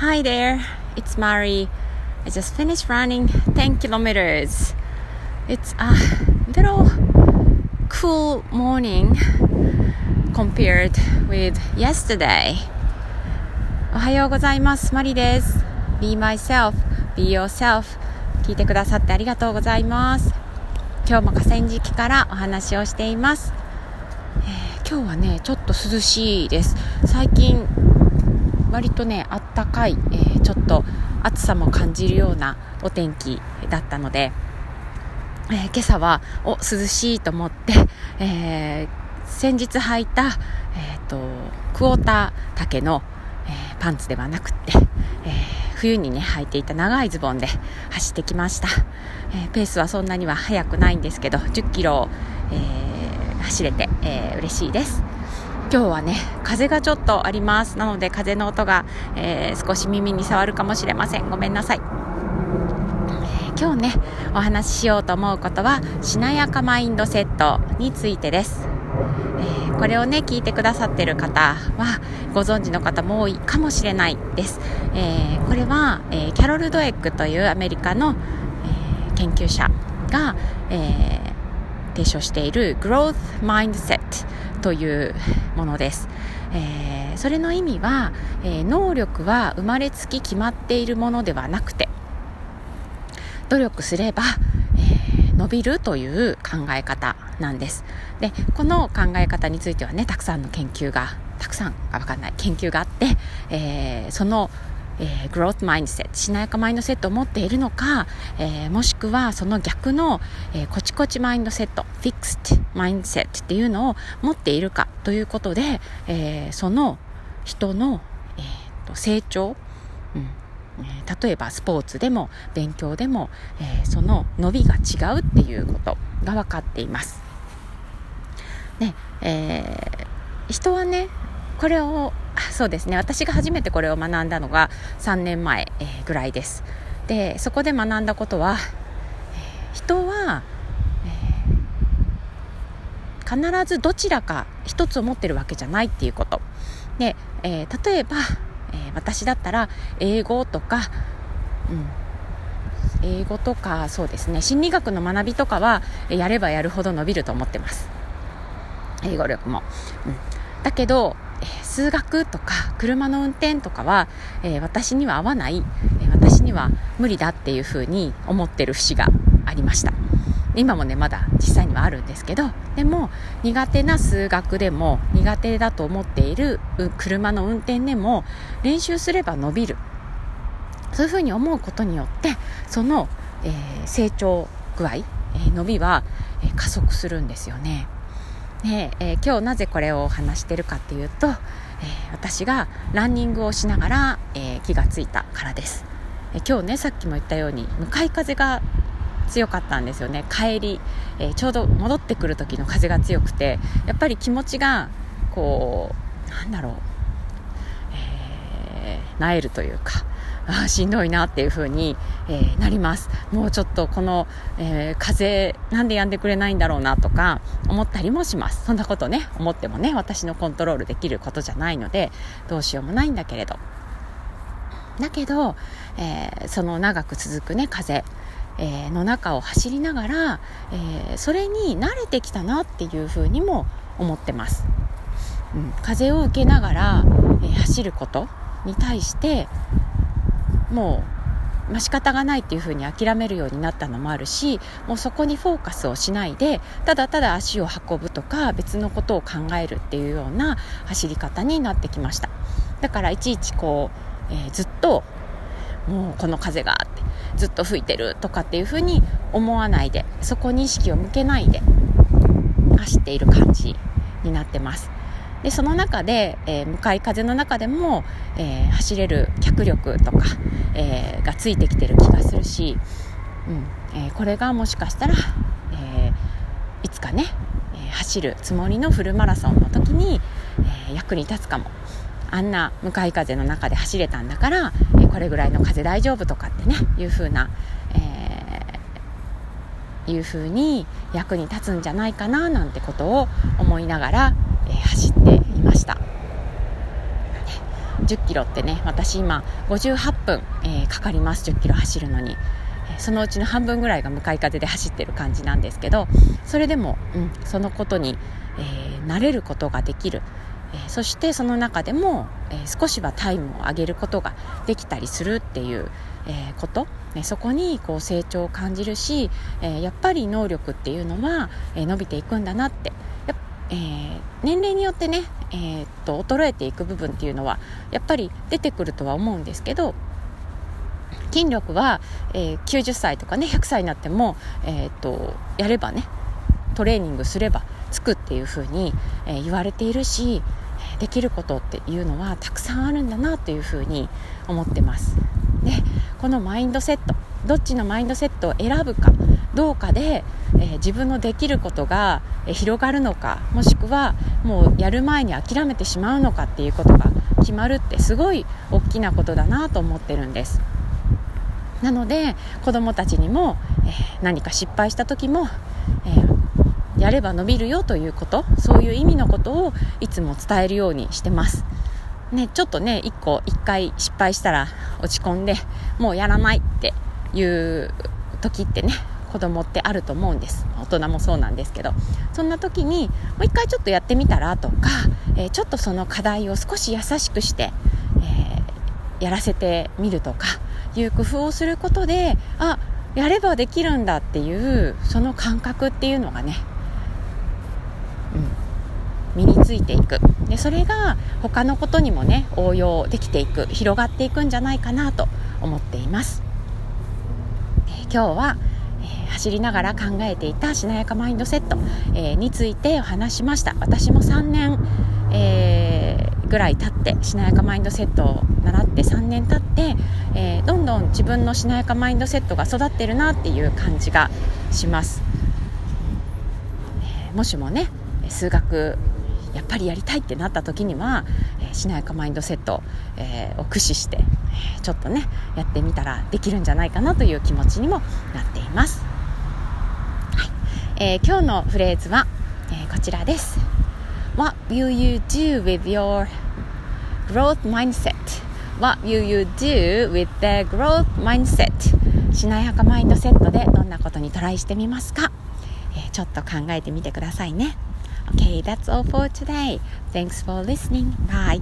Hi there, it's Mari. I just finished running 10 kilometers. It's a little cool morning compared with yesterday. おはようございます。マリです。Be myself, be yourself. 聞いてくださってありがとうございます。今日も河川敷からお話をしています。えー、今日はね、ちょっと涼しいです。最近割とねあったかい、えー、ちょっと暑さも感じるようなお天気だったので、えー、今朝はお涼しいと思って、えー、先日履いた、えーと、クォーター丈の、え、パンツではなくて、え冬にね履いていた長いズボンで走ってきました、えペースはそんなには速くないんですけど10キロを、え走れて、え嬉しいです。今日はね風がちょっとあります。なので風の音が、えー、少し耳に触るかもしれません。ごめんなさい、え、今日ねお話ししようと思うことはしなやかマインドセットについてです、えー、これをね聞いてくださってる方はご存知の方も多いかもしれないです、えこれは、えキャロル・ドエックというアメリカの、え研究者が、え提唱している Growth Mindset というものです。えー、それの意味は、えー、能力は生まれつき決まっているものではなくて努力すれば、えー、伸びるという考え方なんですでこの考え方についてはねたくさんの研究がたくさんあ分かんない研究があって、えー、そのえー、グロースマインドセット、しなやかマインドセットを持っているのか、えー、もしくはその逆の、えー、コチコチマインドセット、フィクストマインドセットっていうのを持っているかということで、えー、その人の、えー、と成長、うん例えばスポーツでも勉強でも、えー、その伸びが違うっていうことが分かっています。ねえー、人はねこれをそうですね。私が初めてこれを学んだのが3年前、えー、ぐらいです。でそこで学んだことは、えー、人は、えー、必ずどちらか一つを持ってるわけじゃないっていうこと。で、えー、例えば、え私だったら英語とか、うん、英語とかそうですね。心理学の学びとかはやればやるほど伸びると思ってます。英語力も、うん、だけど数学とか車の運転とかは、えー、私には合わない、えー、私には無理だっていうふうに思ってる節がありました今もねまだ実際にはあるんですけどでも苦手な数学でも苦手だと思っている車の運転でも練習すれば伸びるそういうふうに思うことによってその、えー、成長具合、え伸びは、え加速するんですよね。で、えー、今日なぜこれを話してるかっていうと、えー、私がランニングをしながら、えー、気がついたからです、え今日ねさっきも言ったように向かい風が強かったんですよね。帰り、えちょうど戻ってくる時の風が強くてやっぱり気持ちがこうなんだろう、えー、なえるというかあしんどいなっていう風に、えー、なります。もうちょっとこの、えー、風なんで止んでくれないんだろうなとか思ったりもします。そんなことね思ってもね私のコントロールできることじゃないのでどうしようもないんだけれど。だけど、えー、その長く続くね風え、の中を走りながら、え、それに慣れてきたなっていうふうにも思ってます、うん、風を受けながら、え、走ることに対してもう、まあ、仕方がないっていうふうに諦めるようになったのもあるしもうそこにフォーカスをしないでただただ足を運ぶとか別のことを考えるっていうような走り方になってきました。だからいちいちこう、えー、ずっともうこの風がってずっと吹いてるとかっていうふうに思わないでそこに意識を向けないで走っている感じになってます。でその中で、えー、向かい風の中でも、えー、走れる脚力とか、えー、がついてきてる気がするし、うんえこれがもしかしたら、えいつかね、え走るつもりのフルマラソンの時に、え役に立つかも。あんな向かい風の中で走れたんだから、えこれぐらいの風大丈夫とかってねいう風な、えー、いう風に役に立つんじゃないかななんてことを思いながら、え走っていました。10キロってね私今58分、えー、かかります。10キロ走るのに。そのうちの半分ぐらいが向かい風で走ってる感じなんですけどそれでも、うん、そのことに、えー、慣れることができる、えー、そしてその中でも、えー、少しはタイムを上げることができたりするっていう、えこと、ね、そこにこう成長を感じるし、えやっぱり能力っていうのは、え伸びていくんだなってえー、年齢によってね、えー、っと衰えていく部分っていうのはやっぱり出てくるとは思うんですけど筋力は、えー、90歳とかね100歳になっても、えー、っとやればねトレーニングすればつくっていうふうに、えー、言われているしできることっていうのはたくさんあるんだなというふうに思ってます。でこのマインドセットどっちのマインドセットを選ぶかどうかで、えー、自分のできることが、広がるのかもしくはもうやる前に諦めてしまうのかっていうことが決まるってすごい大きなことだなと思ってるんです。なので子どもたちにも、えー、何か失敗した時も、えー、やれば伸びるよということそういう意味のことをいつも伝えるようにしてます。ね、ちょっとね1個1回失敗したら落ち込んでもうやらないっていう時ってね子供ってあると思うんです。大人もそうなんですけど。そんな時にもう一回ちょっとやってみたらとか、えー、ちょっとその課題を少し優しくして、えー、やらせてみるとかいう工夫をすることであやればできるんだっていうその感覚っていうのがね、うん、身についていく。でそれが他のことにもね応用できていく広がっていくんじゃないかなと思っています、え、今日は、走りながら考えていたしなやかマインドセット、えー、についてお話しました。私も3年、えぐらい経ってしなやかマインドセットを習って3年経って、えー、どんどん自分のしなやかマインドセットが育ってるなっていう感じがします、え、もしもね数学やっぱりやりたいってなった時には、えー、しなやかマインドセット、えー、を駆使して、えー、ちょっとねやってみたらできるんじゃないかなという気持ちにもなっています、えー、今日のフレーズは、えこちらです What will you do with your growth mindset? What will you do with the growth mindset? しなやかマインドセットでどんなことにトライしてみますか、えー、ちょっと考えてみてくださいね。Okay, that's all for today. Thanks for listening. Bye.